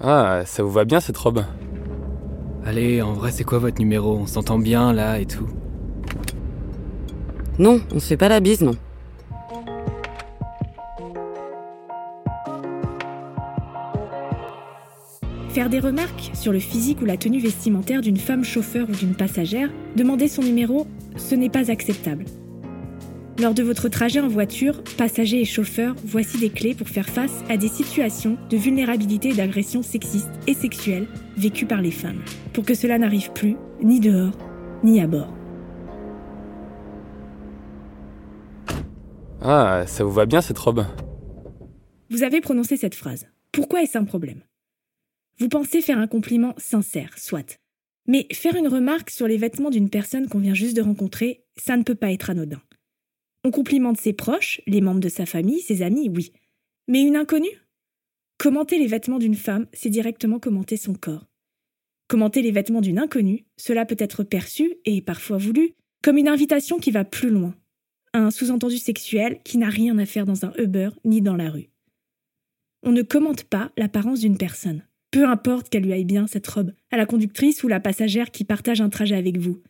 Ah, ça vous va bien cette robe? Allez, en vrai, c'est quoi votre numéro? On s'entend bien là et tout. Non, on se fait pas la bise, non. Faire des remarques sur le physique ou la tenue vestimentaire d'une femme chauffeur ou d'une passagère, demander son numéro, ce n'est pas acceptable. Lors de votre trajet en voiture, passagers et chauffeurs, voici des clés pour faire face à des situations de vulnérabilité et d'agression sexiste et sexuelle vécues par les femmes, pour que cela n'arrive plus, ni dehors, ni à bord. Ah, ça vous va bien cette robe? Vous avez prononcé cette phrase. Pourquoi est-ce un problème? Vous pensez faire un compliment sincère, soit. Mais faire une remarque sur les vêtements d'une personne qu'on vient juste de rencontrer, ça ne peut pas être anodin. On complimente ses proches, les membres de sa famille, ses amis, oui. Mais une inconnue? Commenter les vêtements d'une femme, c'est directement commenter son corps. Commenter les vêtements d'une inconnue, cela peut être perçu, et parfois voulu, comme une invitation qui va plus loin. Un sous-entendu sexuel qui n'a rien à faire dans un Uber ni dans la rue. On ne commente pas l'apparence d'une personne. Peu importe qu'elle lui aille bien cette robe, à la conductrice ou la passagère qui partage un trajet avec vous.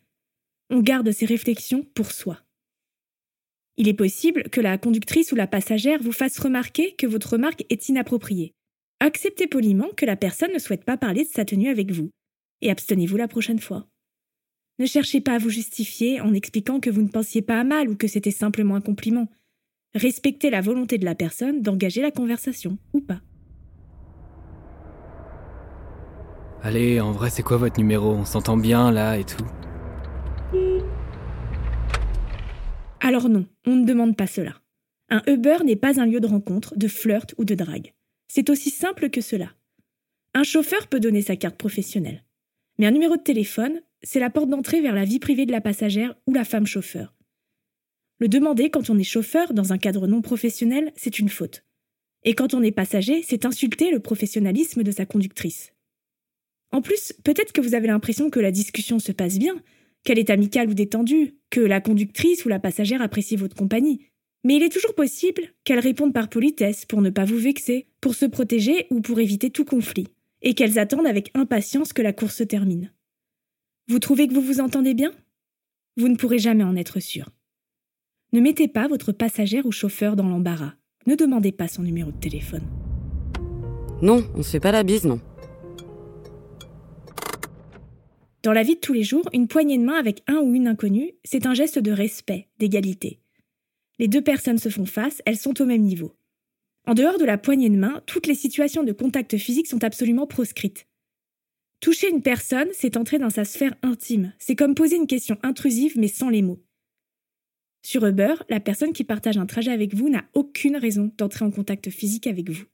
On garde ses réflexions pour soi. Il est possible que la conductrice ou la passagère vous fasse remarquer que votre remarque est inappropriée. Acceptez poliment que la personne ne souhaite pas parler de sa tenue avec vous, et abstenez-vous la prochaine fois. Ne cherchez pas à vous justifier en expliquant que vous ne pensiez pas à mal ou que c'était simplement un compliment. Respectez la volonté de la personne d'engager la conversation, ou pas. Allez, en vrai, c'est quoi votre numéro? On s'entend bien là et tout? Alors non, on ne demande pas cela. Un Uber n'est pas un lieu de rencontre, de flirt ou de drague. C'est aussi simple que cela. Un chauffeur peut donner sa carte professionnelle. Mais un numéro de téléphone, c'est la porte d'entrée vers la vie privée de la passagère ou la femme chauffeur. Le demander quand on est chauffeur dans un cadre non professionnel, c'est une faute. Et quand on est passager, c'est insulter le professionnalisme de sa conductrice. En plus, peut-être que vous avez l'impression que la discussion se passe bien, qu'elle est amicale ou détendue, que la conductrice ou la passagère apprécie votre compagnie. Mais il est toujours possible qu'elle réponde par politesse pour ne pas vous vexer, pour se protéger ou pour éviter tout conflit, et qu'elles attendent avec impatience que la course se termine. Vous trouvez que vous vous entendez bien? Vous ne pourrez jamais en être sûr. Ne mettez pas votre passagère ou chauffeur dans l'embarras. Ne demandez pas son numéro de téléphone. Non, on se fait pas la bise, non. Dans la vie de tous les jours, une poignée de main avec un ou une inconnue, c'est un geste de respect, d'égalité. Les deux personnes se font face, elles sont au même niveau. En dehors de la poignée de main, toutes les situations de contact physique sont absolument proscrites. Toucher une personne, c'est entrer dans sa sphère intime. C'est comme poser une question intrusive mais sans les mots. Sur Uber, la personne qui partage un trajet avec vous n'a aucune raison d'entrer en contact physique avec vous.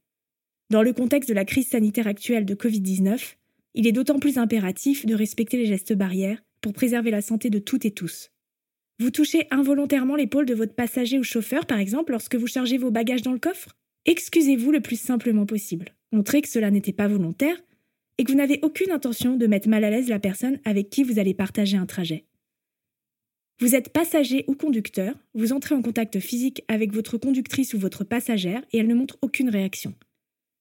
Dans le contexte de la crise sanitaire actuelle de Covid-19, il est d'autant plus impératif de respecter les gestes barrières pour préserver la santé de toutes et tous. Vous touchez involontairement l'épaule de votre passager ou chauffeur, par exemple, lorsque vous chargez vos bagages dans le coffre? Excusez-vous le plus simplement possible. Montrez que cela n'était pas volontaire et que vous n'avez aucune intention de mettre mal à l'aise la personne avec qui vous allez partager un trajet. Vous êtes passager ou conducteur, vous entrez en contact physique avec votre conductrice ou votre passagère et elle ne montre aucune réaction.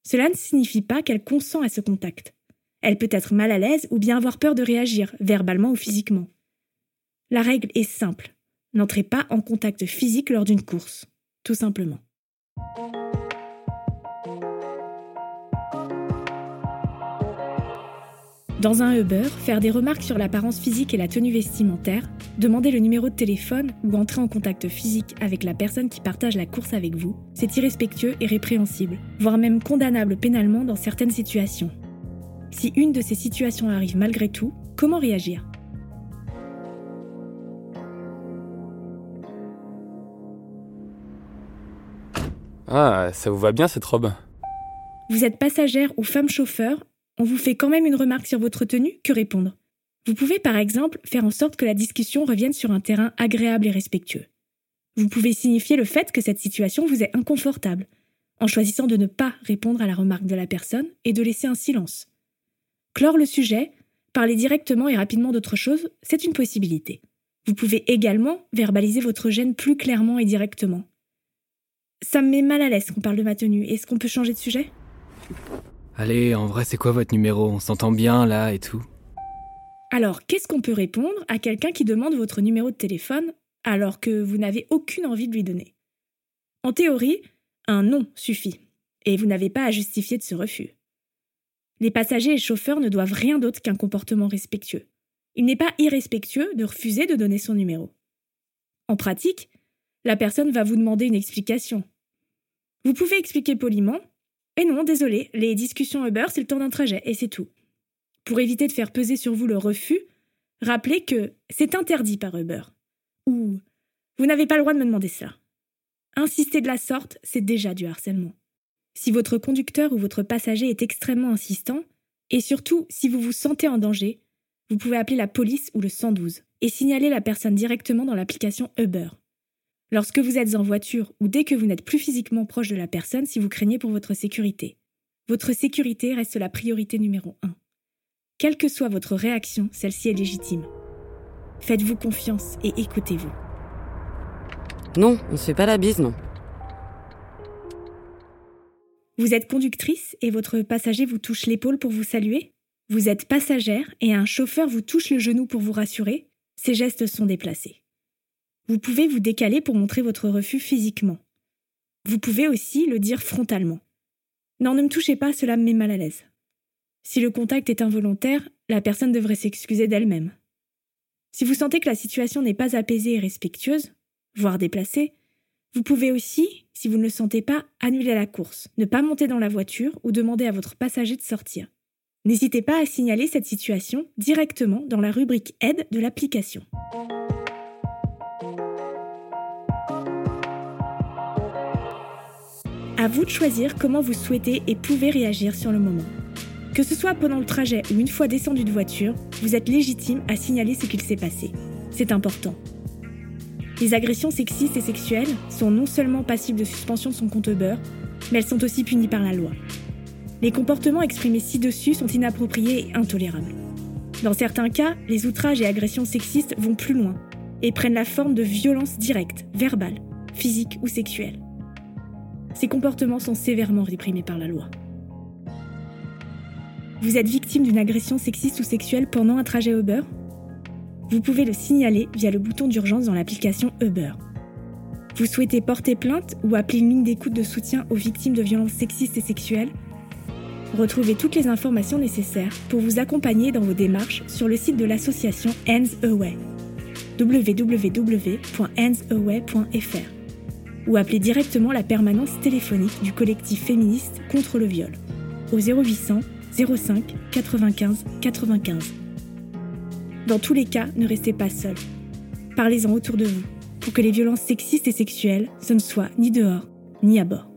Cela ne signifie pas qu'elle consent à ce contact. Elle peut être mal à l'aise ou bien avoir peur de réagir, verbalement ou physiquement. La règle est simple. N'entrez pas en contact physique lors d'une course. Tout simplement. Dans un Uber, faire des remarques sur l'apparence physique et la tenue vestimentaire, demander le numéro de téléphone ou entrer en contact physique avec la personne qui partage la course avec vous, c'est irrespectueux et répréhensible, voire même condamnable pénalement dans certaines situations. Si une de ces situations arrive malgré tout, comment réagir? Ah, ça vous va bien cette robe? Vous êtes passagère ou femme chauffeur, on vous fait quand même une remarque sur votre tenue, que répondre? Vous pouvez par exemple faire en sorte que la discussion revienne sur un terrain agréable et respectueux. Vous pouvez signifier le fait que cette situation vous est inconfortable, en choisissant de ne pas répondre à la remarque de la personne et de laisser un silence. Clore le sujet, parler directement et rapidement d'autre chose, c'est une possibilité. Vous pouvez également verbaliser votre gêne plus clairement et directement. Ça me met mal à l'aise qu'on parle de ma tenue. Est-ce qu'on peut changer de sujet? Allez, en vrai, c'est quoi votre numéro? On s'entend bien là et tout. Alors, qu'est-ce qu'on peut répondre à quelqu'un qui demande votre numéro de téléphone alors que vous n'avez aucune envie de lui donner? En théorie, un non suffit, et vous n'avez pas à justifier de ce refus. Les passagers et chauffeurs ne doivent rien d'autre qu'un comportement respectueux. Il n'est pas irrespectueux de refuser de donner son numéro. En pratique, la personne va vous demander une explication. Vous pouvez expliquer poliment Eh non, désolé, les discussions Uber, c'est le temps d'un trajet, et c'est tout. Pour éviter de faire peser sur vous le refus, rappelez que c'est interdit par Uber. Ou vous n'avez pas le droit de me demander ça. Insister de la sorte, c'est déjà du harcèlement. Si votre conducteur ou votre passager est extrêmement insistant, et surtout si vous vous sentez en danger, vous pouvez appeler la police ou le 112 et signaler la personne directement dans l'application Uber. Lorsque vous êtes en voiture ou dès que vous n'êtes plus physiquement proche de la personne si vous craignez pour votre sécurité. Votre sécurité reste la priorité numéro 1. Quelle que soit votre réaction, celle-ci est légitime. Faites-vous confiance et écoutez-vous. Non, on se fait pas la bise, non. Vous êtes conductrice et votre passager vous touche l'épaule pour vous saluer Vous êtes passagère et un chauffeur vous touche le genou pour vous rassurer Ces gestes sont déplacés. Vous pouvez vous décaler pour montrer votre refus physiquement. Vous pouvez aussi le dire frontalement. Non, ne me touchez pas, cela me met mal à l'aise. Si le contact est involontaire, la personne devrait s'excuser d'elle-même. Si vous sentez que la situation n'est pas apaisée et respectueuse, voire déplacée, vous pouvez aussi, si vous ne le sentez pas, annuler la course, ne pas monter dans la voiture ou demander à votre passager de sortir. N'hésitez pas à signaler cette situation directement dans la rubrique Aide de l'application. À vous de choisir comment vous souhaitez et pouvez réagir sur le moment. Que ce soit pendant le trajet ou une fois descendu de voiture, vous êtes légitime à signaler ce qu'il s'est passé. C'est important. Les agressions sexistes et sexuelles sont non seulement passibles de suspension de son compte Uber, mais elles sont aussi punies par la loi. Les comportements exprimés ci-dessus sont inappropriés et intolérables. Dans certains cas, les outrages et agressions sexistes vont plus loin et prennent la forme de violences directes, verbales, physiques ou sexuelles. Ces comportements sont sévèrement réprimés par la loi. Vous êtes victime d'une agression sexiste ou sexuelle pendant un trajet Uber? Vous pouvez le signaler via le bouton d'urgence dans l'application Uber. Vous souhaitez porter plainte ou appeler une ligne d'écoute de soutien aux victimes de violences sexistes et sexuelles? Retrouvez toutes les informations nécessaires pour vous accompagner dans vos démarches sur le site de l'association Hands Away www.handsaway.fr ou appelez directement la permanence téléphonique du collectif féministe contre le viol au 0800 05 95 95. Dans tous les cas, ne restez pas seul. Parlez-en autour de vous pour que les violences sexistes et sexuelles, ce ne soit ni dehors ni à bord.